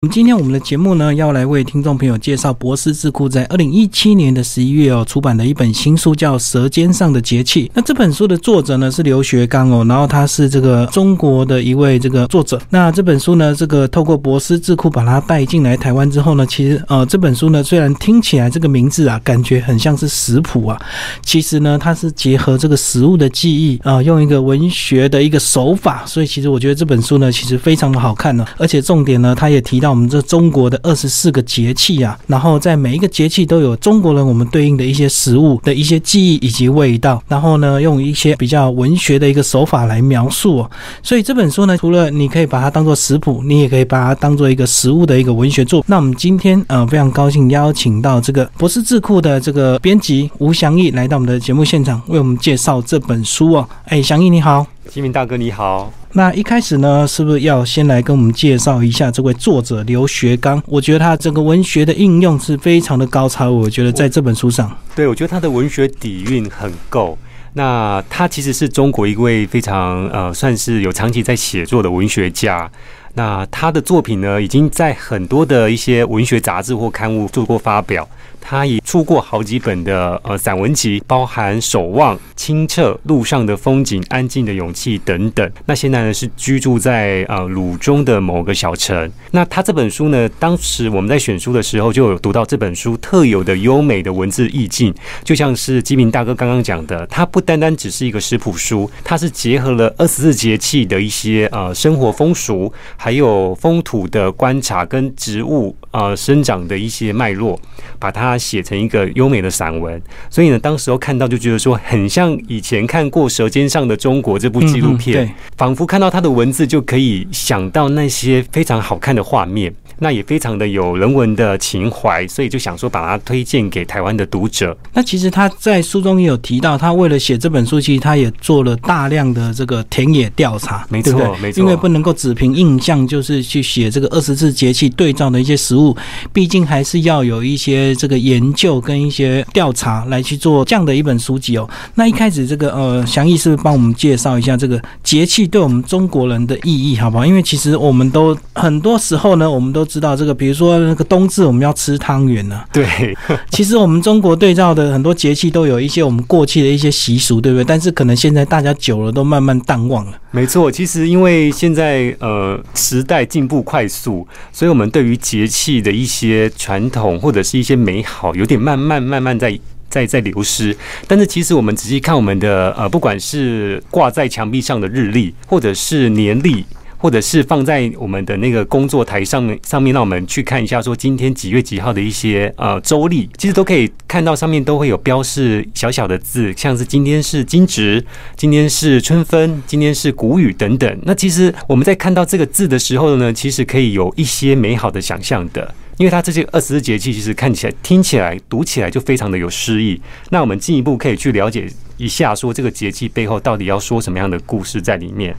我们今天我们的节目呢，要来为听众朋友介绍博思智库在二零一七年的十一月哦出版的一本新书，叫《舌尖上的节气》。那这本书的作者呢是刘学刚哦，然后他是这个中国的一位这个作者。那这本书呢，这个透过博思智库把它带进来台湾之后呢，其实呃这本书呢，虽然听起来这个名字啊，感觉很像是食谱啊，其实呢，它是结合这个食物的记忆啊，用一个文学的一个手法，所以其实我觉得这本书呢，其实非常的好看呢，而且重点呢，他也提到。我们这中国的二十四个节气啊，然后在每一个节气都有中国人我们对应的一些食物的一些记忆以及味道，然后呢，用一些比较文学的一个手法来描述。所以这本书呢，除了你可以把它当做食谱，你也可以把它当做一个食物的一个文学作。那我们今天呃非常高兴邀请到这个博士智库的这个编辑吴祥义来到我们的节目现场，为我们介绍这本书哦。哎，祥义你好。金明大哥你好，那一开始呢，是不是要先来跟我们介绍一下这位作者刘学刚？我觉得他整个文学的应用是非常的高超，我觉得在这本书上，对我觉得他的文学底蕴很够。那他其实是中国一位非常呃，算是有长期在写作的文学家。那他的作品呢，已经在很多的一些文学杂志或刊物做过发表。他也出过好几本的呃散文集，包含《守望》《清澈》《路上的风景》《安静的勇气》等等。那现在呢是居住在呃鲁中的某个小城。那他这本书呢，当时我们在选书的时候就有读到这本书特有的优美的文字意境，就像是基明大哥刚刚讲的，它不单单只是一个食谱书，它是结合了二十四节气的一些呃生活风俗，还有风土的观察跟植物呃生长的一些脉络，把它。写成一个优美的散文，所以呢，当时候看到就觉得说，很像以前看过《舌尖上的中国》这部纪录片，仿佛看到他的文字就可以想到那些非常好看的画面。那也非常的有人文的情怀，所以就想说把它推荐给台湾的读者。那其实他在书中也有提到，他为了写这本书，其实他也做了大量的这个田野调查，没错，没错。因为不能够只凭印象，就是去写这个二十四节气对照的一些食物，毕竟还是要有一些这个研究跟一些调查来去做这样的一本书籍哦。那一开始这个呃，祥义是不是帮我们介绍一下这个节气对我们中国人的意义，好不好？因为其实我们都很多时候呢，我们都知道这个，比如说那个冬至我们要吃汤圆呢。对，其实我们中国对照的很多节气都有一些我们过去的一些习俗，对不对？但是可能现在大家久了都慢慢淡忘了。没错，其实因为现在呃时代进步快速，所以我们对于节气的一些传统或者是一些美好，有点慢慢慢慢在在在流失。但是其实我们仔细看我们的呃，不管是挂在墙壁上的日历，或者是年历。或者是放在我们的那个工作台上面，上面让我们去看一下，说今天几月几号的一些呃周历，其实都可以看到上面都会有标示小小的字，像是今天是惊蛰，今天是春分，今天是谷雨等等。那其实我们在看到这个字的时候呢，其实可以有一些美好的想象的，因为它这些二十四节气其实看起来、听起来、读起来就非常的有诗意。那我们进一步可以去了解一下，说这个节气背后到底要说什么样的故事在里面。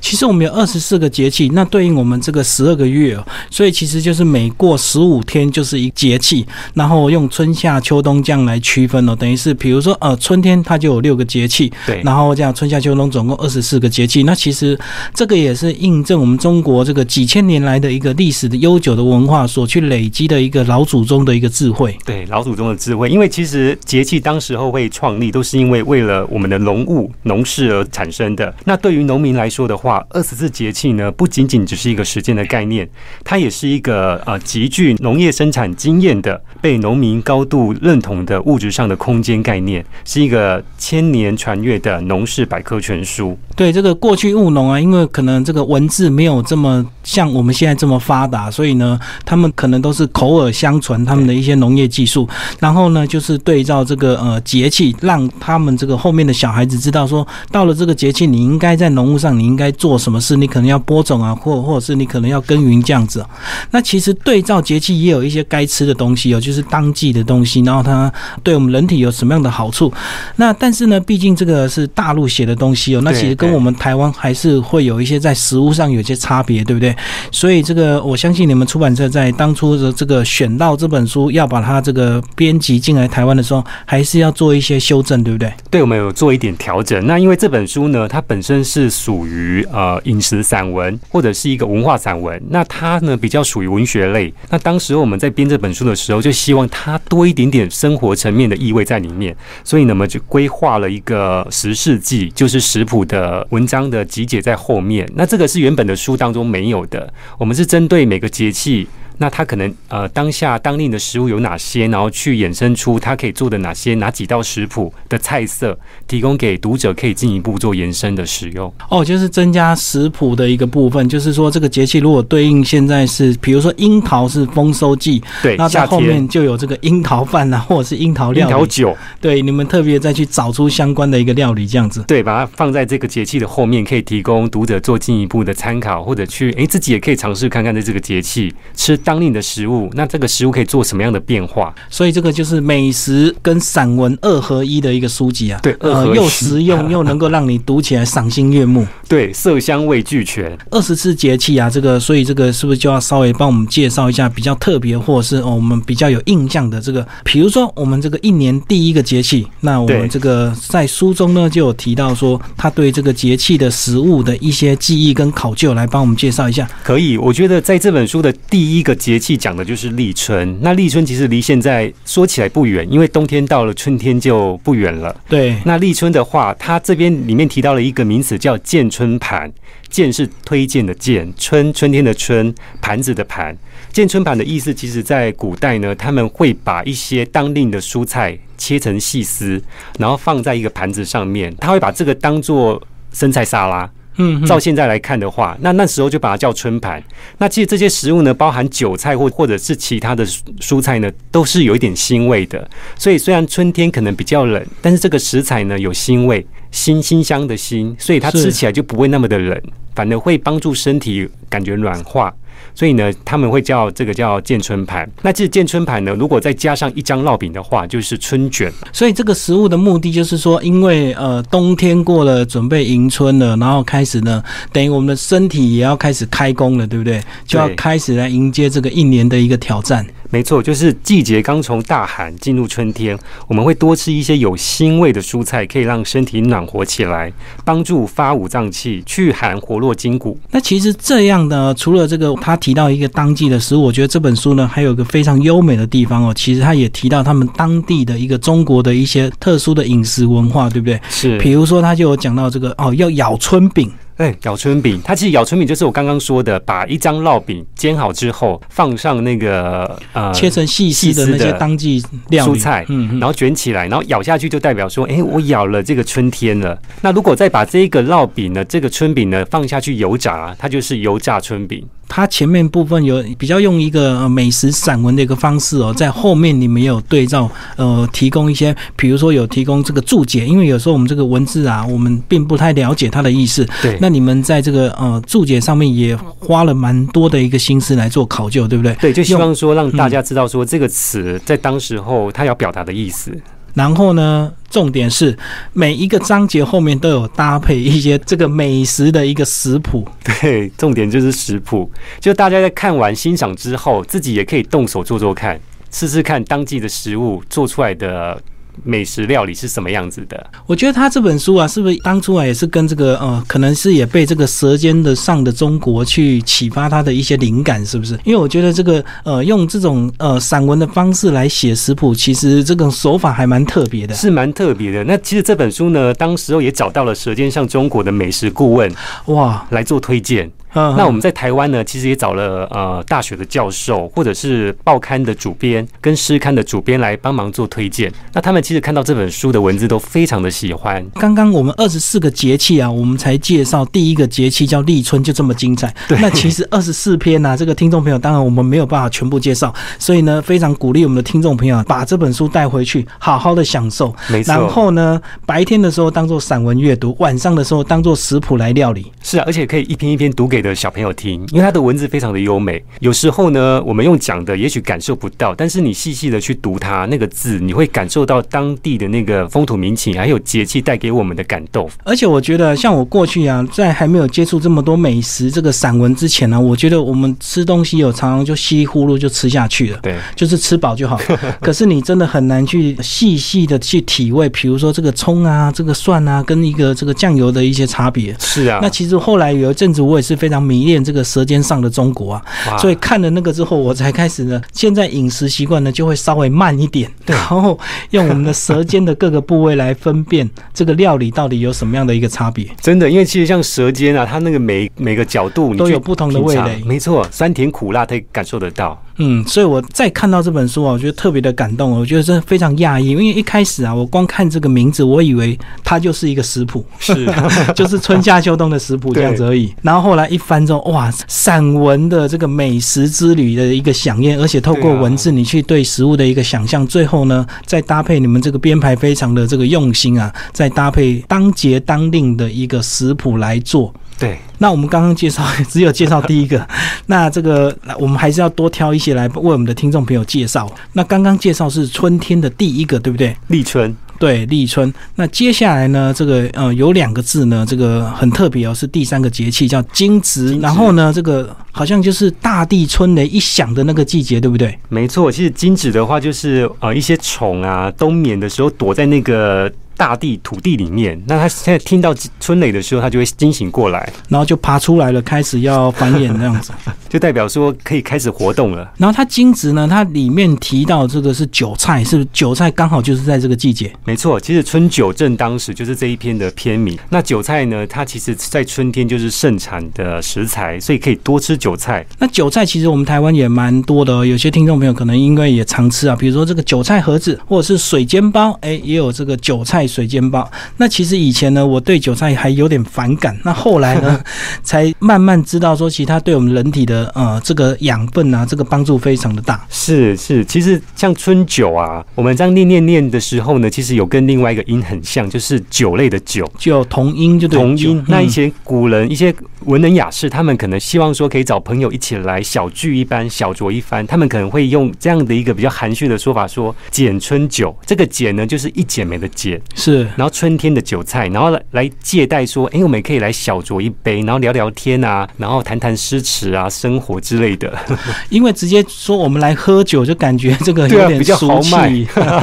其实我们有二十四个节气，那对应我们这个十二个月哦，所以其实就是每过十五天就是一节气，然后用春夏秋冬这样来区分哦，等于是比如说呃春天它就有六个节气，对，然后这样春夏秋冬总共二十四个节气，那其实这个也是印证我们中国这个几千年来的一个历史的悠久的文化所去累积的一个老祖宗的一个智慧，对，老祖宗的智慧，因为其实节气当时候会创立，都是因为为了我们的农务农事而产生的，那对于农民来说说的。话二十四节气呢，不仅仅只是一个时间的概念，它也是一个呃极具农业生产经验的、被农民高度认同的物质上的空间概念，是一个千年传阅的农事百科全书。对这个过去务农啊，因为可能这个文字没有这么像我们现在这么发达，所以呢，他们可能都是口耳相传他们的一些农业技术，然后呢，就是对照这个呃节气，让他们这个后面的小孩子知道说，到了这个节气，你应该在农务上，你应该。做什么事，你可能要播种啊，或或者是你可能要耕耘这样子。那其实对照节气也有一些该吃的东西哦，就是当季的东西，然后它对我们人体有什么样的好处？那但是呢，毕竟这个是大陆写的东西哦，那其实跟我们台湾还是会有一些在食物上有些差别，对不对？所以这个我相信你们出版社在当初的这个选到这本书，要把它这个编辑进来台湾的时候，还是要做一些修正，对不对？对，我们有做一点调整。那因为这本书呢，它本身是属于于呃饮食散文或者是一个文化散文，那它呢比较属于文学类。那当时我们在编这本书的时候，就希望它多一点点生活层面的意味在里面，所以呢，我们就规划了一个十世纪，就是食谱的文章的集结在后面。那这个是原本的书当中没有的，我们是针对每个节气。那他可能呃当下当令的食物有哪些，然后去衍生出他可以做的哪些哪几道食谱的菜色，提供给读者可以进一步做延伸的使用。哦，就是增加食谱的一个部分，就是说这个节气如果对应现在是，比如说樱桃是丰收季，对，那在后面就有这个樱桃饭啊，或者是樱桃料樱桃酒，对，你们特别再去找出相关的一个料理这样子，对，把它放在这个节气的后面，可以提供读者做进一步的参考，或者去哎自己也可以尝试看看在这个节气吃。当令的食物，那这个食物可以做什么样的变化？所以这个就是美食跟散文二合一的一个书籍啊。对，呃，又实用 又能够让你读起来赏心悦目。对，色香味俱全。二十四节气啊，这个，所以这个是不是就要稍微帮我们介绍一下比较特别，或者是我们比较有印象的这个？比如说我们这个一年第一个节气，那我们这个在书中呢就有提到说，他对这个节气的食物的一些记忆跟考究，来帮我们介绍一下。可以，我觉得在这本书的第一个。节气讲的就是立春，那立春其实离现在说起来不远，因为冬天到了，春天就不远了。对，那立春的话，它这边里面提到了一个名词叫“建春盘”，建是推荐的建，春春天的春，盘子的盘。建春盘的意思，其实在古代呢，他们会把一些当令的蔬菜切成细丝，然后放在一个盘子上面，他会把这个当做生菜沙拉。嗯，照现在来看的话，那那时候就把它叫春盘。那其实这些食物呢，包含韭菜或或者是其他的蔬菜呢，都是有一点腥味的。所以虽然春天可能比较冷，但是这个食材呢有腥味，腥腥香的腥，所以它吃起来就不会那么的冷，反而会帮助身体感觉软化。所以呢，他们会叫这个叫建春盘。那这建春盘呢，如果再加上一张烙饼的话，就是春卷。所以这个食物的目的就是说，因为呃冬天过了，准备迎春了，然后开始呢，等于我们的身体也要开始开工了，对不对？就要开始来迎接这个一年的一个挑战。没错，就是季节刚从大寒进入春天，我们会多吃一些有腥味的蔬菜，可以让身体暖和起来，帮助发五脏气、去寒活络筋骨。那其实这样的，除了这个，他提到一个当季的食物，我觉得这本书呢还有一个非常优美的地方哦。其实他也提到他们当地的一个中国的一些特殊的饮食文化，对不对？是。比如说，他就有讲到这个哦，要咬春饼。哎，咬春饼，它其实咬春饼就是我刚刚说的，把一张烙饼煎好之后，放上那个呃切成细细的那些当季蔬菜，嗯，然后卷起来，然后咬下去就代表说，哎，我咬了这个春天了。那如果再把这个烙饼呢，这个春饼呢放下去油炸，它就是油炸春饼。它前面部分有比较用一个美食散文的一个方式哦，在后面你们有对照，呃，提供一些，比如说有提供这个注解，因为有时候我们这个文字啊，我们并不太了解它的意思。对。那你们在这个呃注解上面也花了蛮多的一个心思来做考究，对不对？对，就希望说让大家知道说这个词在当时候它要表达的意思。然后呢，重点是每一个章节后面都有搭配一些这个美食的一个食谱。对，重点就是食谱，就大家在看完欣赏之后，自己也可以动手做做看，试试看当季的食物做出来的。美食料理是什么样子的？我觉得他这本书啊，是不是当初啊也是跟这个呃，可能是也被这个《舌尖的上的中国》去启发他的一些灵感，是不是？因为我觉得这个呃，用这种呃散文的方式来写食谱，其实这种手法还蛮特别的，是蛮特别的。那其实这本书呢，当时候也找到了《舌尖上中国》的美食顾问哇来做推荐。那我们在台湾呢，其实也找了呃大学的教授，或者是报刊的主编跟诗刊的主编来帮忙做推荐。那他们其实看到这本书的文字都非常的喜欢。刚刚我们二十四个节气啊，我们才介绍第一个节气叫立春，就这么精彩。对。那其实二十四篇呢，这个听众朋友当然我们没有办法全部介绍，所以呢，非常鼓励我们的听众朋友把这本书带回去，好好的享受。没错。然后呢，白天的时候当做散文阅读，晚上的时候当做食谱来料理。是啊，而且可以一篇一篇读给。的小朋友听，因为他的文字非常的优美。有时候呢，我们用讲的也许感受不到，但是你细细的去读它那个字，你会感受到当地的那个风土民情，还有节气带给我们的感动。而且我觉得，像我过去啊，在还没有接触这么多美食这个散文之前呢，我觉得我们吃东西有常常就稀里呼噜就吃下去了，对，就是吃饱就好。可是你真的很难去细细的去体味，比如说这个葱啊、这个蒜啊，跟一个这个酱油的一些差别。是啊，那其实后来有一阵子，我也是非常迷恋这个《舌尖上的中国》啊，所以看了那个之后，我才开始呢，现在饮食习惯呢就会稍微慢一点，然后用我们的舌尖的各个部位来分辨这个料理到底有什么样的一个差别。真的，因为其实像舌尖啊，它那个每每个角度都有不同的味蕾，没错，酸甜苦辣可以感受得到。嗯，所以我再看到这本书啊，我觉得特别的感动。我觉得真的非常讶异，因为一开始啊，我光看这个名字，我以为它就是一个食谱，是 就是春夏秋冬的食谱这样子而已。然后后来一翻之后，哇，散文的这个美食之旅的一个飨宴，而且透过文字你去对食物的一个想象，最后呢，再搭配你们这个编排非常的这个用心啊，再搭配当节当令的一个食谱来做。对，那我们刚刚介绍只有介绍第一个，那这个我们还是要多挑一些来为我们的听众朋友介绍。那刚刚介绍是春天的第一个，对不对？立春，对，立春。那接下来呢，这个呃有两个字呢，这个很特别哦，是第三个节气叫惊蛰。然后呢，这个好像就是大地春雷一响的那个季节，对不对？没错，其实惊蛰的话，就是呃一些虫啊冬眠的时候躲在那个。大地土地里面，那他现在听到春雷的时候，他就会惊醒过来，然后就爬出来了，开始要繁衍那样子，就代表说可以开始活动了。然后它精子呢，它里面提到这个是韭菜，是不是韭菜刚好就是在这个季节？没错，其实春韭正当时就是这一篇的篇名。那韭菜呢，它其实在春天就是盛产的食材，所以可以多吃韭菜。那韭菜其实我们台湾也蛮多的，哦，有些听众朋友可能因为也常吃啊，比如说这个韭菜盒子或者是水煎包，哎，也有这个韭菜。水煎包，那其实以前呢，我对韭菜还有点反感。那后来呢，才慢慢知道说，其实它对我们人体的呃这个养分啊，这个帮助非常的大。是是，其实像春酒啊，我们这样念念念的时候呢，其实有跟另外一个音很像，就是酒类的酒，就同音就同音。那以前古人一些文人雅士，他们可能希望说可以找朋友一起来小聚一番，小酌一番，他们可能会用这样的一个比较含蓄的说法，说剪春酒。这个剪呢，就是一剪梅的剪。是，然后春天的韭菜，然后来来借贷说，哎，我们也可以来小酌一杯，然后聊聊天啊，然后谈谈诗词啊，生活之类的。因为直接说我们来喝酒，就感觉这个有点 比较豪迈，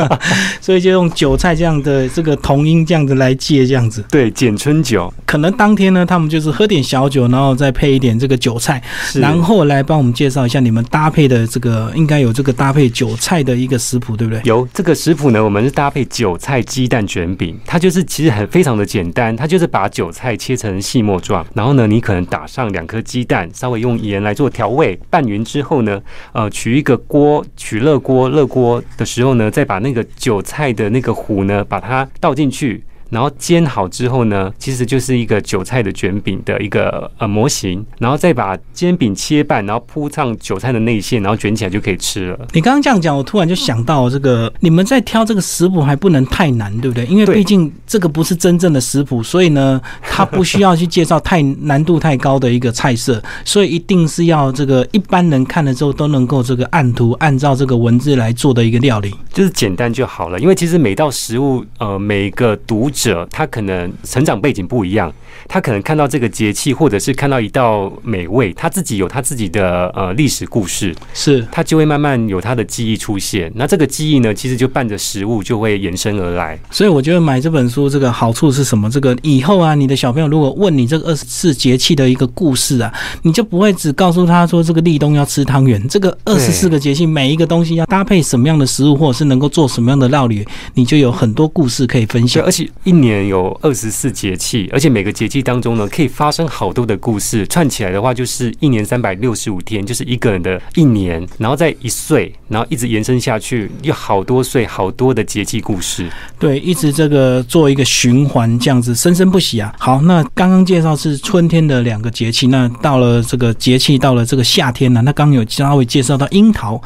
所以就用韭菜这样的这个同音这样子来借这样子。对，简春酒，可能当天呢，他们就是喝点小酒，然后再配一点这个韭菜，然后来帮我们介绍一下你们搭配的这个应该有这个搭配韭菜的一个食谱，对不对？有这个食谱呢，我们是搭配韭菜鸡蛋卷。卷饼，它就是其实很非常的简单，它就是把韭菜切成细末状，然后呢，你可能打上两颗鸡蛋，稍微用盐来做调味，拌匀之后呢，呃，取一个锅，取热锅，热锅的时候呢，再把那个韭菜的那个糊呢，把它倒进去。然后煎好之后呢，其实就是一个韭菜的卷饼的一个呃模型，然后再把煎饼切半，然后铺上韭菜的内馅，然后卷起来就可以吃了。你刚刚这样讲，我突然就想到这个，你们在挑这个食谱还不能太难，对不对？因为毕竟这个不是真正的食谱，所以呢，它不需要去介绍太难度太高的一个菜色，所以一定是要这个一般人看了之后都能够这个按图按照这个文字来做的一个料理，就是简单就好了。因为其实每道食物，呃，每个读者。者他可能成长背景不一样，他可能看到这个节气，或者是看到一道美味，他自己有他自己的呃历史故事，是他就会慢慢有他的记忆出现。那这个记忆呢，其实就伴着食物就会延伸而来。所以我觉得买这本书这个好处是什么？这个以后啊，你的小朋友如果问你这个二十四节气的一个故事啊，你就不会只告诉他说这个立冬要吃汤圆，这个二十四个节气每一个东西要搭配什么样的食物，或者是能够做什么样的料理，你就有很多故事可以分享，而且。一年有二十四节气，而且每个节气当中呢，可以发生好多的故事，串起来的话，就是一年三百六十五天，就是一个人的一年，然后再一岁，然后一直延伸下去，有好多岁，好多的节气故事。对，一直这个做一个循环，这样子生生不息啊。好，那刚刚介绍是春天的两个节气，那到了这个节气，到了这个夏天呢，那刚有稍微介绍到樱桃，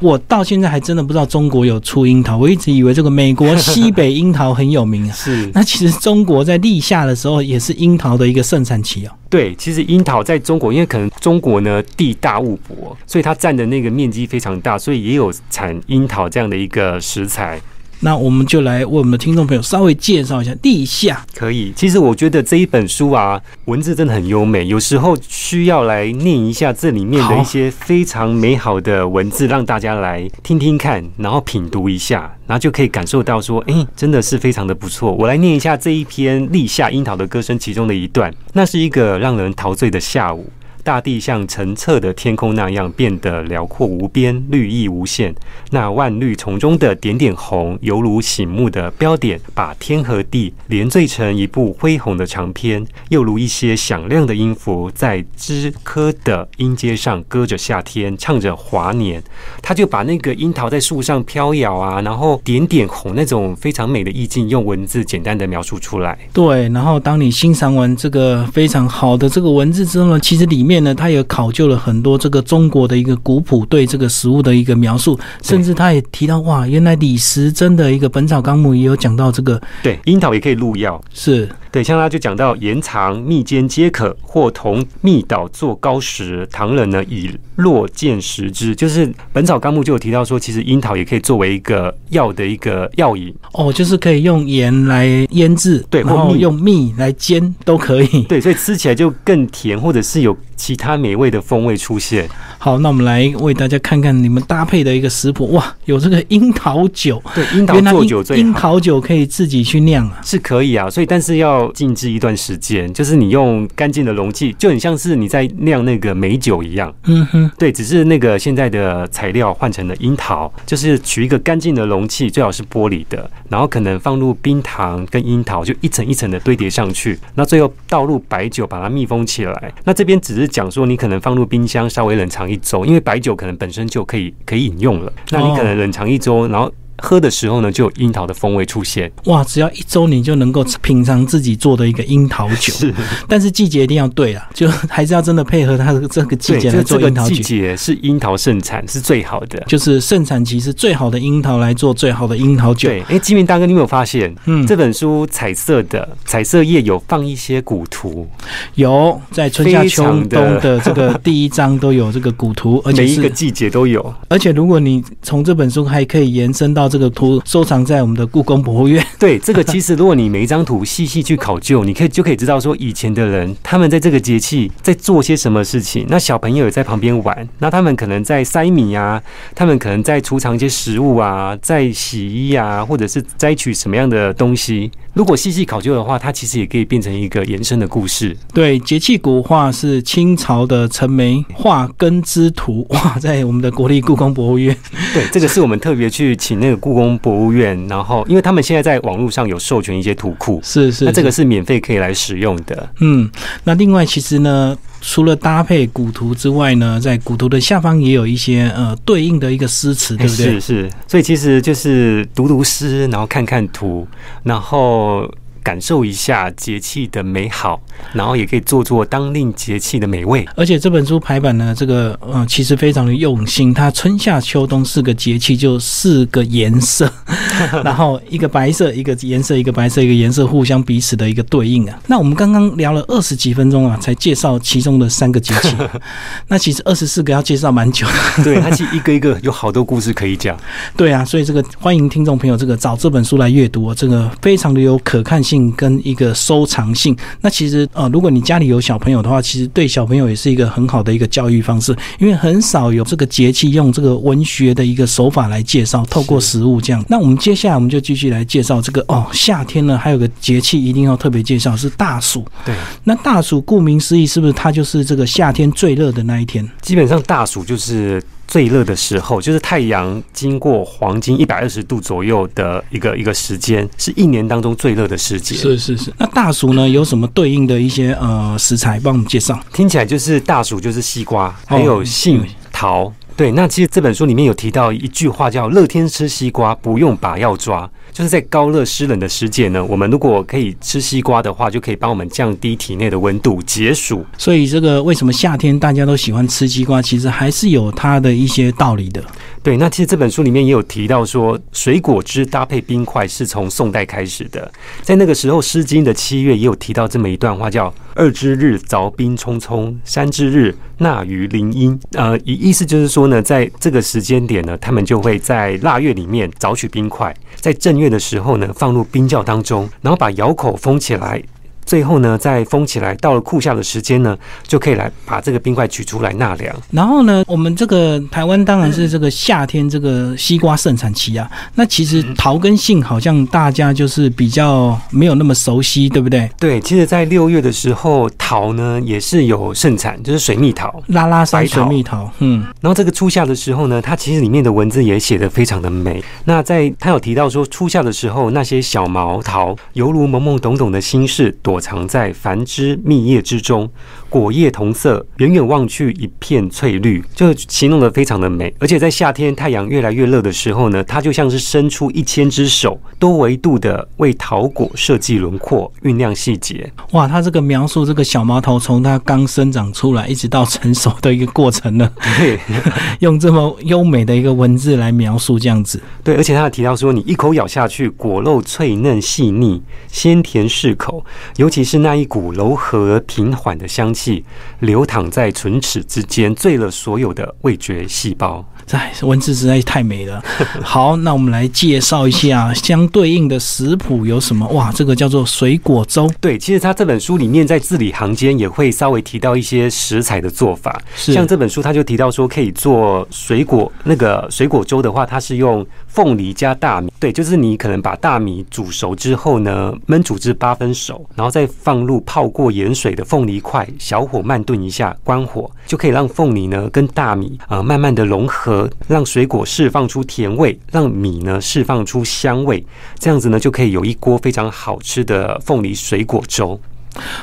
我到现在还真的不知道中国有出樱桃，我一直以为这个美国西北樱桃很有名啊。是。是。那其实中国在立夏的时候也是樱桃的一个盛产期哦。对，其实樱桃在中国，因为可能中国呢地大物博，所以它占的那个面积非常大，所以也有产樱桃这样的一个食材。那我们就来为我们的听众朋友稍微介绍一下立夏。可以，其实我觉得这一本书啊，文字真的很优美，有时候需要来念一下这里面的一些非常美好的文字，让大家来听听看，然后品读一下，然后就可以感受到说，哎，真的是非常的不错。我来念一下这一篇立夏樱桃的歌声其中的一段，那是一个让人陶醉的下午。大地像澄澈的天空那样变得辽阔无边、绿意无限。那万绿丛中的点点红，犹如醒目的标点，把天和地连缀成一部恢宏的长篇，又如一些响亮的音符，在枝柯的音阶上歌着夏天，唱着华年。他就把那个樱桃在树上飘摇啊，然后点点红那种非常美的意境，用文字简单的描述出来。对，然后当你欣赏完这个非常好的这个文字之后呢，其实里面。面呢，他也考究了很多这个中国的一个古谱对这个食物的一个描述，甚至他也提到哇，原来李时珍的一个《本草纲目》也有讲到这个，对，樱桃也可以入药，是。对，像他就讲到延长蜜煎皆可，或同蜜捣做糕食。唐人呢以落见食之，就是《本草纲目》就有提到说，其实樱桃也可以作为一个药的一个药引。哦，就是可以用盐来腌制，对，然后用蜜来煎都可以。对，所以吃起来就更甜，或者是有其他美味的风味出现。好，那我们来为大家看看你们搭配的一个食谱。哇，有这个樱桃酒，对，樱桃做酒最樱桃酒可以自己去酿啊，是可以啊。所以，但是要静置一段时间，就是你用干净的容器，就很像是你在酿那个美酒一样。嗯哼，对，只是那个现在的材料换成了樱桃，就是取一个干净的容器，最好是玻璃的，然后可能放入冰糖跟樱桃，就一层一层的堆叠上去，那最后倒入白酒，把它密封起来。那这边只是讲说，你可能放入冰箱稍微冷藏。一周，因为白酒可能本身就可以可以饮用了，那你可能冷藏一周，然后。喝的时候呢，就有樱桃的风味出现。哇，只要一周你就能够品尝自己做的一个樱桃酒。是，但是季节一定要对啊，就还是要真的配合它的这个季节来做樱桃酒。季节是樱桃盛产是最好的，就是盛产期是最好的樱桃来做最好的樱桃酒。对，哎，吉明大哥，你有没有发现？嗯，这本书彩色的彩色页有放一些古图，有在春夏秋冬的这个第一章都有这个古图，而且每一个季节都有。而且如果你从这本书还可以延伸到。这个图收藏在我们的故宫博物院。对，这个其实如果你每一张图细细去考究，你可以就可以知道说以前的人他们在这个节气在做些什么事情。那小朋友也在旁边玩，那他们可能在塞米啊，他们可能在储藏一些食物啊，在洗衣啊，或者是摘取什么样的东西。如果细细考究的话，它其实也可以变成一个延伸的故事。对，节气古画是清朝的陈梅画根之图，哇，在我们的国立故宫博物院。对，这个是我们特别去请那个。故宫博物院，然后因为他们现在在网络上有授权一些图库，是是，那这个是免费可以来使用的。嗯，那另外其实呢，除了搭配古图之外呢，在古图的下方也有一些呃对应的一个诗词，对不对？是是，所以其实就是读读诗，然后看看图，然后。感受一下节气的美好，然后也可以做做当令节气的美味。而且这本书排版呢，这个呃，其实非常的用心。它春夏秋冬四个节气就四个颜色，然后一个白色，一个颜色，一个白色，一个颜色互相彼此的一个对应啊。那我们刚刚聊了二十几分钟啊，才介绍其中的三个节气。那其实二十四个要介绍蛮久。对，它其实一个一个有好多故事可以讲。对啊，所以这个欢迎听众朋友这个找这本书来阅读，这个非常的有可看性。性跟一个收藏性，那其实呃，如果你家里有小朋友的话，其实对小朋友也是一个很好的一个教育方式，因为很少有这个节气用这个文学的一个手法来介绍，透过食物这样。那我们接下来我们就继续来介绍这个哦，夏天呢还有个节气一定要特别介绍是大暑。对，那大暑顾名思义，是不是它就是这个夏天最热的那一天？基本上大暑就是。最热的时候，就是太阳经过黄金一百二十度左右的一个一个时间，是一年当中最热的时节。是是是。那大暑呢，有什么对应的一些呃食材？帮我们介绍。听起来就是大暑就是西瓜，还有杏桃。对，那其实这本书里面有提到一句话，叫“乐天吃西瓜，不用把药抓”。就是在高热湿冷的世界呢，我们如果可以吃西瓜的话，就可以帮我们降低体内的温度，解暑。所以这个为什么夏天大家都喜欢吃西瓜，其实还是有它的一些道理的。对，那其实这本书里面也有提到说，水果汁搭配冰块是从宋代开始的。在那个时候，《诗经》的七月也有提到这么一段话，叫“二之日，凿冰匆匆；三之日，纳于林荫。”呃，意意思就是说呢，在这个时间点呢，他们就会在腊月里面凿取冰块，在正月的时候呢，放入冰窖当中，然后把窑口封起来。最后呢，再封起来，到了酷夏的时间呢，就可以来把这个冰块取出来纳凉。然后呢，我们这个台湾当然是这个夏天这个西瓜盛产期啊。那其实桃跟杏好像大家就是比较没有那么熟悉，对不对？对，其实，在六月的时候，桃呢也是有盛产，就是水蜜桃、拉拉山水蜜桃。嗯，然后这个初夏的时候呢，它其实里面的文字也写得非常的美。那在它有提到说，初夏的时候，那些小毛桃犹如懵懵懂懂的心事。躲藏在繁枝密叶之中，果叶同色，远远望去一片翠绿，就形容的非常的美。而且在夏天太阳越来越热的时候呢，它就像是伸出一千只手，多维度的为桃果设计轮廓、酝酿细节。哇，它这个描述这个小毛桃从它刚生长出来一直到成熟的一个过程呢，对，用这么优美的一个文字来描述这样子。对，而且他提到说，你一口咬下去，果肉脆嫩细腻，鲜甜适口。尤其是那一股柔和平缓的香气，气流淌在唇齿之间，醉了所有的味觉细胞。哎，文字实在是太美了。好，那我们来介绍一下相对应的食谱有什么？哇，这个叫做水果粥。对，其实他这本书里面在字里行间也会稍微提到一些食材的做法。像这本书他就提到说，可以做水果那个水果粥的话，它是用凤梨加大米。对，就是你可能把大米煮熟之后呢，焖煮至八分熟，然后再放入泡过盐水的凤梨块，小火慢炖一下，关火就可以让凤梨呢跟大米啊慢慢的融合。让水果释放出甜味，让米呢释放出香味，这样子呢就可以有一锅非常好吃的凤梨水果粥。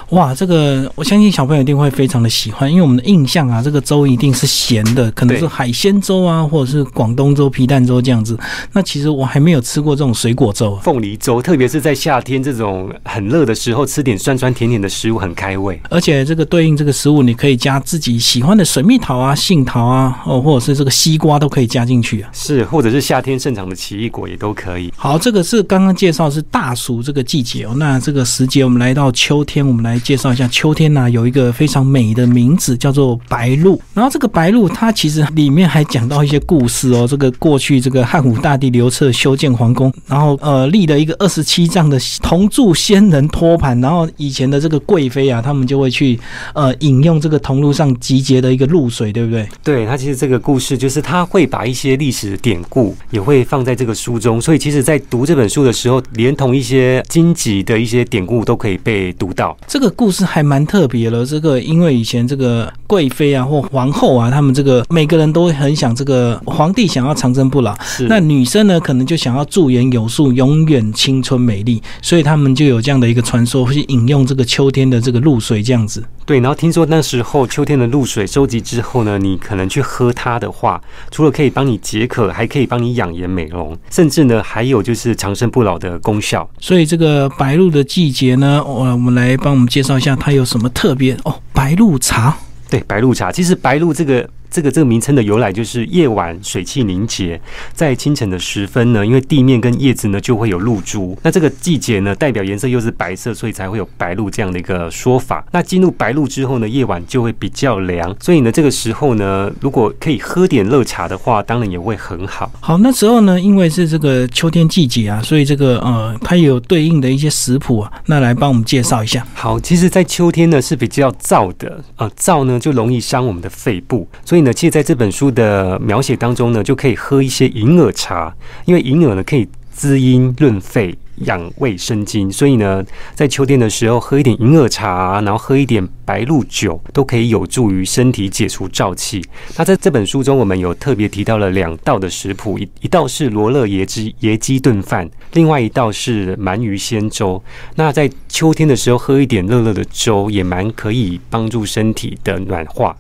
哇，这个我相信小朋友一定会非常的喜欢，因为我们的印象啊，这个粥一定是咸的，可能是海鲜粥啊，或者是广东粥、皮蛋粥这样子。那其实我还没有吃过这种水果粥，凤梨粥，特别是在夏天这种很热的时候，吃点酸酸甜甜的食物很开胃。而且这个对应这个食物，你可以加自己喜欢的水蜜桃啊、杏桃啊，哦，或者是这个西瓜都可以加进去啊。是，或者是夏天盛产的奇异果也都可以。好，这个是刚刚介绍是大暑这个季节哦，那这个时节我们来到秋天。我们来介绍一下秋天呢，有一个非常美的名字叫做白露。然后这个白露，它其实里面还讲到一些故事哦。这个过去这个汉武大帝刘彻修建皇宫，然后呃立了一个二十七丈的铜柱仙人托盘，然后以前的这个贵妃啊，他们就会去呃饮用这个铜炉上集结的一个露水，对不对？对，它其实这个故事就是他会把一些历史典故也会放在这个书中，所以其实在读这本书的时候，连同一些荆棘的一些典故都可以被读到。这个故事还蛮特别的。这个因为以前这个贵妃啊或皇后啊，他们这个每个人都会很想这个皇帝想要长生不老，那女生呢可能就想要驻颜有术，永远青春美丽，所以他们就有这样的一个传说，去引用这个秋天的这个露水这样子。对，然后听说那时候秋天的露水收集之后呢，你可能去喝它的话，除了可以帮你解渴，还可以帮你养颜美容，甚至呢还有就是长生不老的功效。所以这个白露的季节呢，我我们来帮我们介绍一下它有什么特别哦，白露茶。对，白露茶，其实白露这个。这个这个名称的由来就是夜晚水汽凝结，在清晨的时分呢，因为地面跟叶子呢就会有露珠。那这个季节呢，代表颜色又是白色，所以才会有白露这样的一个说法。那进入白露之后呢，夜晚就会比较凉，所以呢，这个时候呢，如果可以喝点热茶的话，当然也会很好。好，那时候呢，因为是这个秋天季节啊，所以这个呃，它有对应的一些食谱啊，那来帮我们介绍一下。好，其实，在秋天呢是比较燥的，呃，燥呢就容易伤我们的肺部，所以。其实在这本书的描写当中呢，就可以喝一些银耳茶，因为银耳呢可以滋阴润肺、养胃生津，所以呢，在秋天的时候喝一点银耳茶，然后喝一点白露酒，都可以有助于身体解除燥气。那在这本书中，我们有特别提到了两道的食谱，一一道是罗勒椰汁椰鸡炖饭，另外一道是鳗鱼鲜粥。那在秋天的时候喝一点热热的粥，也蛮可以帮助身体的暖化。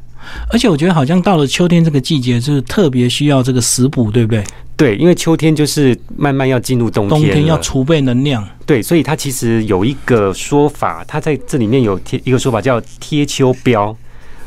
而且我觉得好像到了秋天这个季节，就是特别需要这个食补，对不对？对，因为秋天就是慢慢要进入冬天，冬天要储备能量。对，所以它其实有一个说法，它在这里面有贴一个说法叫贴秋膘。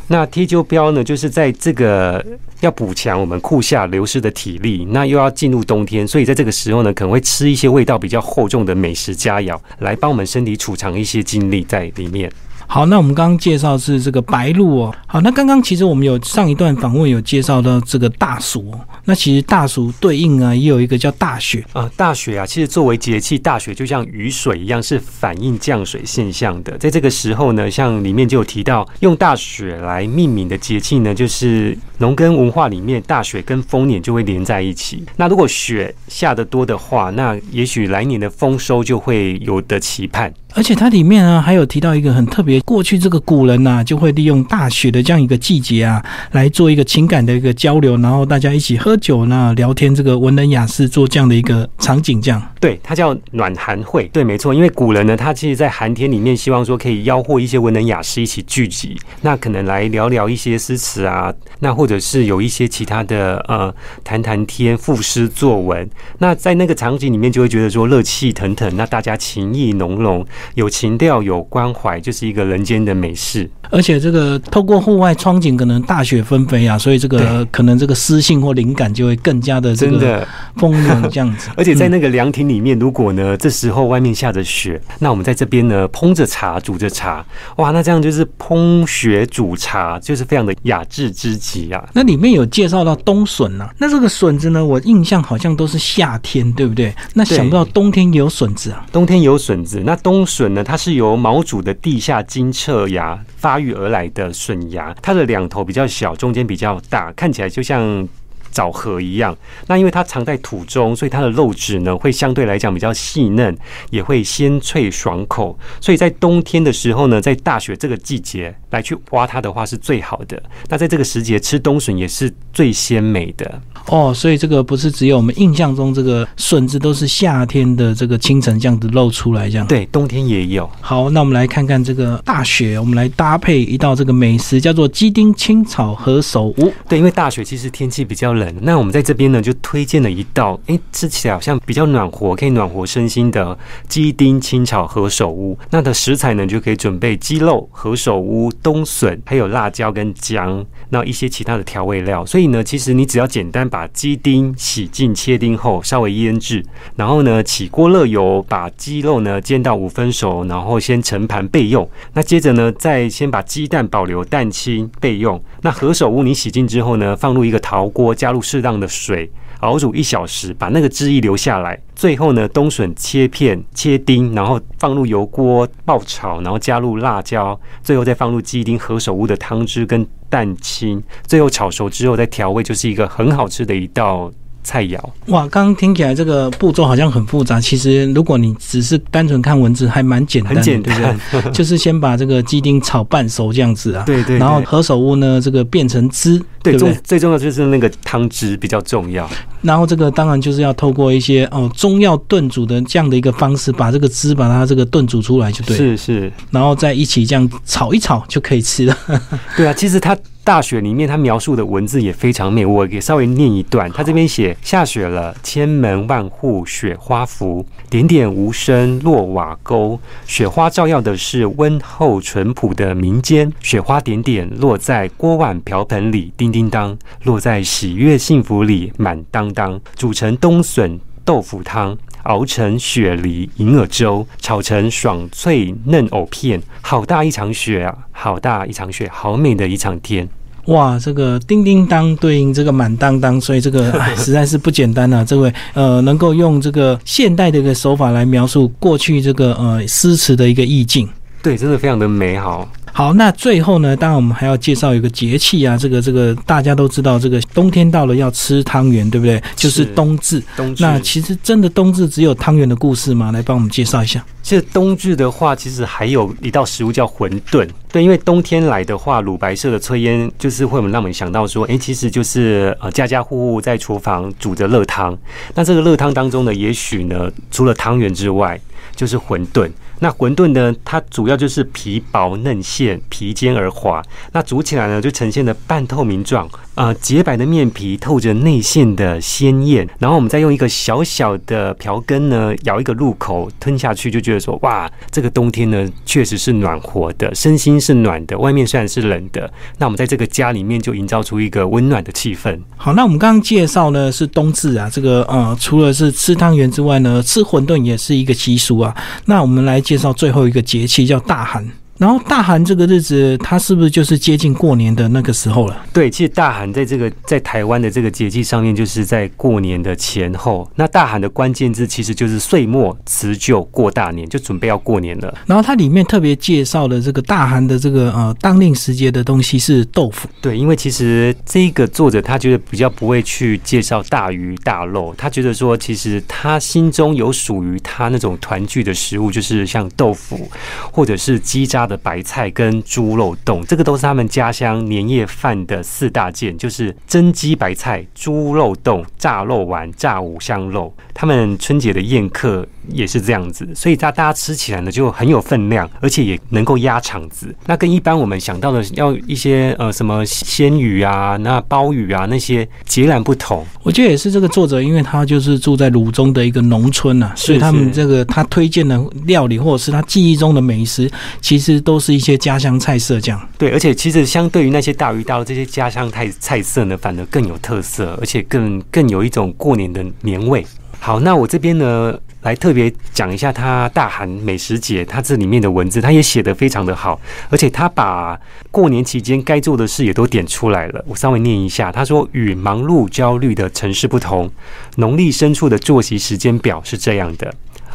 那贴秋膘呢，就是在这个要补强我们库下流失的体力，那又要进入冬天，所以在这个时候呢，可能会吃一些味道比较厚重的美食佳肴，来帮我们身体储藏一些精力在里面。好，那我们刚刚介绍是这个白露哦。好，那刚刚其实我们有上一段访问有介绍到这个大暑，哦那其实大暑对应啊，也有一个叫大雪啊。大雪啊，其实作为节气，大雪就像雨水一样，是反映降水现象的。在这个时候呢，像里面就有提到用大雪来命名的节气呢，就是农耕文化里面大雪跟丰年就会连在一起。那如果雪下的多的话，那也许来年的丰收就会有的期盼。而且它里面呢，还有提到一个很特别，过去这个古人呐，就会利用大雪的这样一个季节啊，来做一个情感的一个交流，然后大家一起喝酒呢，聊天，这个文人雅士做这样的一个场景，这样。对，它叫暖寒会。对，没错，因为古人呢，他其实在寒天里面，希望说可以邀获一些文人雅士一起聚集，那可能来聊聊一些诗词啊，那或者是有一些其他的呃，谈谈天、赋诗作文。那在那个场景里面，就会觉得说热气腾腾，那大家情意浓浓。有情调，有关怀，就是一个人间的美事。而且这个透过户外窗景，可能大雪纷飞啊，所以这个可能这个诗性或灵感就会更加的真的丰盈这样子。而且在那个凉亭里面，如果呢这时候外面下着雪，那我们在这边呢烹着茶，煮着茶，哇，那这样就是烹雪煮茶，就是非常的雅致之极啊。那里面有介绍到冬笋啊，那这个笋子呢，我印象好像都是夏天，对不对？那想不到冬天也有笋子啊，冬天有笋子，那冬笋呢，它是由毛主的地下金侧芽发育而来的笋芽，它的两头比较小，中间比较大，看起来就像。枣核一样，那因为它藏在土中，所以它的肉质呢会相对来讲比较细嫩，也会鲜脆爽口。所以在冬天的时候呢，在大雪这个季节来去挖它的话是最好的。那在这个时节吃冬笋也是最鲜美的哦。所以这个不是只有我们印象中这个笋子都是夏天的这个清晨这样子露出来这样。对，冬天也有。好，那我们来看看这个大雪，我们来搭配一道这个美食，叫做鸡丁青草何首乌。对，因为大雪其实天气比较冷。那我们在这边呢，就推荐了一道，哎，吃起来好像比较暖和，可以暖和身心的鸡丁清炒何首乌。那的食材呢，就可以准备鸡肉、何首乌、冬笋，还有辣椒跟姜，那一些其他的调味料。所以呢，其实你只要简单把鸡丁洗净切丁后，稍微腌制，然后呢，起锅热油，把鸡肉呢煎到五分熟，然后先盛盘备用。那接着呢，再先把鸡蛋保留蛋清备用。那何首乌你洗净之后呢，放入一个陶锅，加入适当的水，熬煮一小时，把那个汁液留下来。最后呢，冬笋切片、切丁，然后放入油锅爆炒，然后加入辣椒，最后再放入鸡丁、何首乌的汤汁跟蛋清，最后炒熟之后再调味，就是一个很好吃的一道。菜肴哇，刚刚听起来这个步骤好像很复杂。其实如果你只是单纯看文字，还蛮简单，很简单，对不对？就是先把这个鸡丁炒半熟这样子啊，对对。然后何首乌呢，这个变成汁，对最？最重要就是那个汤汁比较重要。然后这个当然就是要透过一些哦中药炖煮的这样的一个方式，把这个汁把它这个炖煮出来就对。是是。然后再一起这样炒一炒就可以吃了。对啊，其实它。大雪里面，他描述的文字也非常美。我给稍微念一段，他这边写：下雪了，千门万户雪花浮，点点无声落瓦沟。雪花照耀的是温厚淳朴的民间，雪花点点落在锅碗瓢盆里，叮叮当；落在喜悦幸福里，满当当。煮成冬笋豆腐汤。熬成雪梨银耳粥，炒成爽脆嫩藕片，好大一场雪啊！好大一场雪，好美的一场天。哇，这个叮叮当对应这个满当当，所以这个实在是不简单啊！这位呃，能够用这个现代的一个手法来描述过去这个呃诗词的一个意境，对，真的非常的美好。好，那最后呢，当然我们还要介绍一个节气啊，这个这个大家都知道，这个冬天到了要吃汤圆，对不对？就是冬至。冬至。那其实真的冬至只有汤圆的故事吗？来帮我们介绍一下。其实冬至的话，其实还有一道食物叫馄饨。对，因为冬天来的话，乳白色的炊烟就是会让我们想到说，哎，其实就是呃家家户户在厨房煮着热汤。那这个热汤当中呢，也许呢，除了汤圆之外，就是馄饨。那馄饨呢？它主要就是皮薄嫩馅，皮尖而滑。那煮起来呢，就呈现的半透明状，呃洁白的面皮透着内馅的鲜艳，然后我们再用一个小小的瓢羹呢咬一个入口吞下去，就觉得说哇，这个冬天呢确实是暖和的，身心是暖的，外面虽然是冷的，那我们在这个家里面就营造出一个温暖的气氛。好，那我们刚刚介绍呢是冬至啊，这个呃除了是吃汤圆之外呢，吃馄饨也是一个习俗啊。那我们来介绍最后一个节气叫大寒。然后大寒这个日子，它是不是就是接近过年的那个时候了？对，其实大寒在这个在台湾的这个节气上面，就是在过年的前后。那大寒的关键字其实就是岁末辞旧过大年，就准备要过年了。然后它里面特别介绍的这个大寒的这个呃当令时节的东西是豆腐。对，因为其实这个作者他觉得比较不会去介绍大鱼大肉，他觉得说其实他心中有属于他那种团聚的食物，就是像豆腐或者是鸡渣。的白菜跟猪肉冻，这个都是他们家乡年夜饭的四大件，就是蒸鸡白菜、猪肉冻、炸肉丸、炸五香肉。他们春节的宴客也是这样子，所以大大家吃起来呢就很有分量，而且也能够压场子。那跟一般我们想到的要一些呃什么鲜鱼啊、那鲍鱼啊那些截然不同。我觉得也是这个作者，因为他就是住在鲁中的一个农村啊，所以他们这个他推荐的料理或者是他记忆中的美食，其实。实都是一些家乡菜色，这样对，而且其实相对于那些大鱼大肉，这些家乡菜菜色呢，反而更有特色，而且更更有一种过年的年味。好，那我这边呢，来特别讲一下他大韩美食节，他这里面的文字，他也写得非常的好，而且他把过年期间该做的事也都点出来了。我稍微念一下，他说：与忙碌焦虑的城市不同，农历深处的作息时间表是这样的。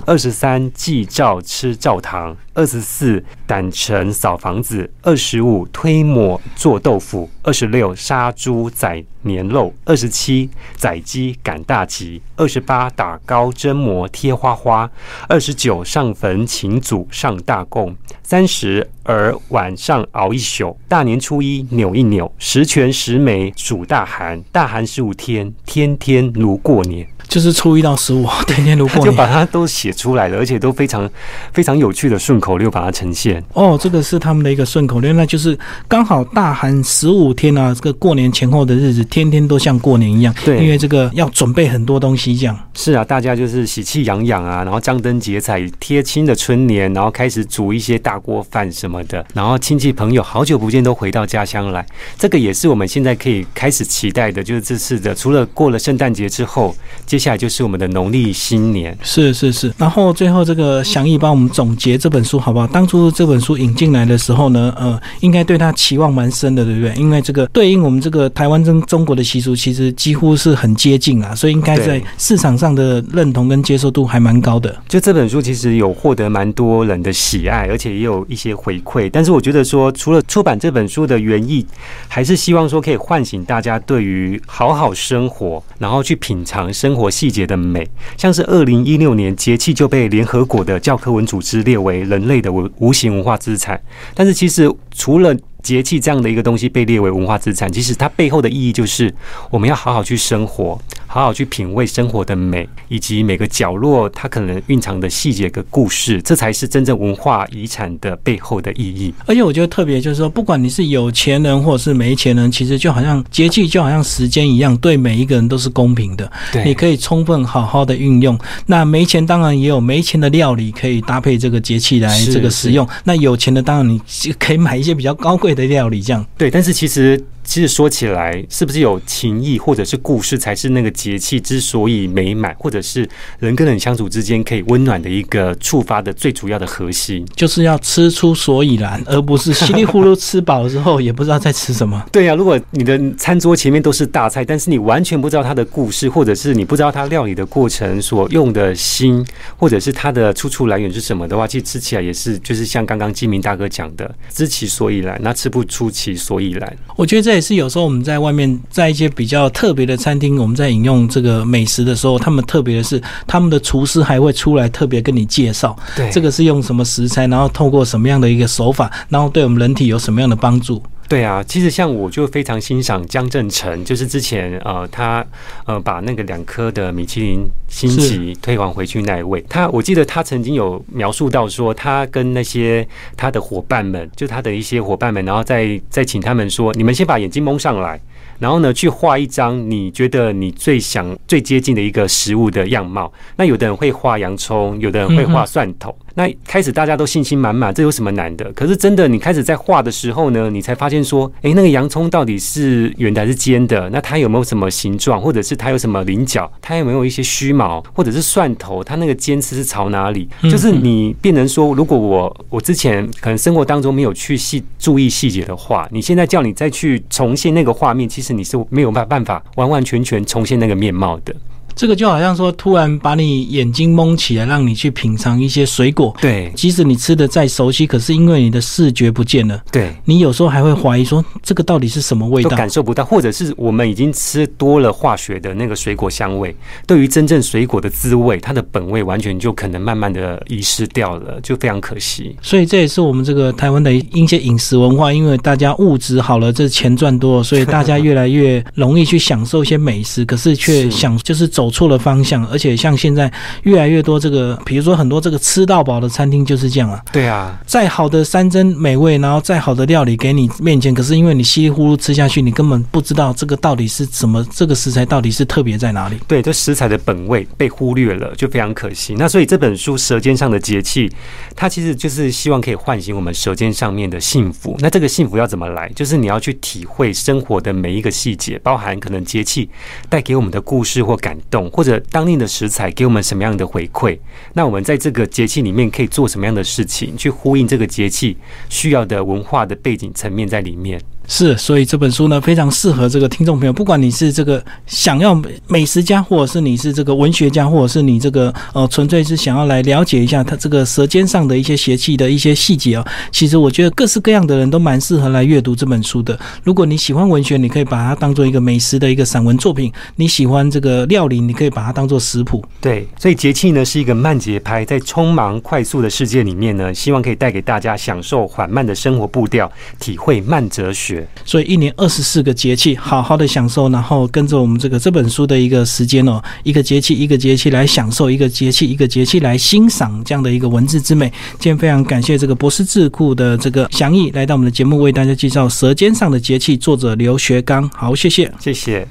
二十三祭灶吃灶糖，二十四掸尘扫房子，二十五推磨做豆腐，二十六杀猪宰年肉，二十七宰鸡赶大集，二十八打糕蒸馍贴花花，二十九上坟请祖上大供，三十而晚上熬一宿，大年初一扭一扭，十全十美煮大寒，大寒十五天，天天如过年。就是初一到十五，天天如过年，就把它都写出来了，而且都非常非常有趣的顺口溜把它呈现。哦，这个是他们的一个顺口溜，那就是刚好大寒十五天啊，这个过年前后的日子，天天都像过年一样。对，因为这个要准备很多东西，这样。是啊，大家就是喜气洋洋啊，然后张灯结彩贴亲的春联，然后开始煮一些大锅饭什么的，然后亲戚朋友好久不见都回到家乡来，这个也是我们现在可以开始期待的，就是这次的除了过了圣诞节之后。接下来就是我们的农历新年，是是是。然后最后这个祥义帮我们总结这本书好不好？当初这本书引进来的时候呢，呃，应该对他期望蛮深的，对不对？因为这个对应我们这个台湾跟中国的习俗，其实几乎是很接近啊，所以应该在市场上的认同跟接受度还蛮高的。就这本书其实有获得蛮多人的喜爱，而且也有一些回馈。但是我觉得说，除了出版这本书的原意，还是希望说可以唤醒大家对于好好生活，然后去品尝生。活细节的美，像是二零一六年节气就被联合国的教科文组织列为人类的无无形文化资产，但是其实除了。节气这样的一个东西被列为文化资产，其实它背后的意义就是我们要好好去生活，好好去品味生活的美，以及每个角落它可能蕴藏的细节跟故事，这才是真正文化遗产的背后的意义。而且我觉得特别就是说，不管你是有钱人或者是没钱人，其实就好像节气就好像时间一样，对每一个人都是公平的。对，你可以充分好好的运用。那没钱当然也有没钱的料理可以搭配这个节气来这个使用。那有钱的当然你可以买一些比较高贵。的料理这样对，但是其实。其实说起来，是不是有情谊或者是故事，才是那个节气之所以美满，或者是人跟人相处之间可以温暖的一个触发的最主要的核心，就是要吃出所以然，而不是稀里糊涂吃饱之后也不知道在吃什么。对呀，如果你的餐桌前面都是大菜，但是你完全不知道它的故事，或者是你不知道它料理的过程所用的心，或者是它的出处来源是什么的话，其实吃起来也是就是像刚刚金明大哥讲的，知其所以然，那吃不出其所以然。我觉得这。也是有时候我们在外面，在一些比较特别的餐厅，我们在饮用这个美食的时候，他们特别的是，他们的厨师还会出来特别跟你介绍，对，这个是用什么食材，然后透过什么样的一个手法，然后对我们人体有什么样的帮助。对啊，其实像我就非常欣赏江正成，就是之前呃他呃把那个两颗的米其林星级推还回去那一位，他我记得他曾经有描述到说，他跟那些他的伙伴们，就他的一些伙伴们，然后再再请他们说，你们先把眼睛蒙上来。然后呢去画一张你觉得你最想最接近的一个食物的样貌。那有的人会画洋葱，有的人会画蒜头。那开始大家都信心满满，这有什么难的？可是真的，你开始在画的时候呢，你才发现说，诶，那个洋葱到底是圆的还是尖的？那它有没有什么形状，或者是它有什么棱角？它有没有一些须毛？或者是蒜头，它那个尖刺是朝哪里？就是你变成说，如果我我之前可能生活当中没有去细注意细节的话，你现在叫你再去重现那个画面，其实你是没有办办法完完全全重现那个面貌的。这个就好像说，突然把你眼睛蒙起来，让你去品尝一些水果。对，即使你吃的再熟悉，可是因为你的视觉不见了，对你有时候还会怀疑说，这个到底是什么味道？感受不到，或者是我们已经吃多了化学的那个水果香味，对于真正水果的滋味，它的本味完全就可能慢慢的遗失掉了，就非常可惜。所以这也是我们这个台湾的一些饮食文化，因为大家物质好了，这钱赚多了，所以大家越来越容易去享受一些美食，可是却想就是走错了方向。而且像现在越来越多这个，比如说很多这个吃到饱的餐厅就是这样啊。对啊，再好的山珍美味，然后再好的料理给你面前，可是因为你稀里糊涂吃下去，你根本不知道这个到底是什么，这个食材到底是特别在哪里。对，这食材的本味被忽略了，就非常可惜。那所以这本书《舌尖上的节气》，它其实就是希望可以唤醒我们舌尖上面的幸福。那这个幸福要怎么来？就是你要去体会生活的每一个细节，包含可能节气带给我们的故事或感动，或者当地的食材给我们什么样的回馈？那我们在这个节气里面可以做什么样的事情，去呼应这个节气需要的文化的背景层面在里面？是，所以这本书呢非常适合这个听众朋友，不管你是这个想要美食家，或者是你是这个文学家，或者是你这个呃纯粹是想要来了解一下它这个舌尖上的一些邪气的一些细节哦。其实我觉得各式各样的人都蛮适合来阅读这本书的。如果你喜欢文学，你可以把它当做一个美食的一个散文作品；你喜欢这个料理，你可以把它当做食谱。对，所以节气呢是一个慢节拍，在匆忙快速的世界里面呢，希望可以带给大家享受缓慢的生活步调，体会慢哲学。所以一年二十四个节气，好好的享受，然后跟着我们这个这本书的一个时间哦，一个节气一个节气来享受，一个节气一个节气来欣赏这样的一个文字之美。今天非常感谢这个博士智库的这个祥义来到我们的节目，为大家介绍《舌尖上的节气》，作者刘学刚。好，谢谢，谢谢。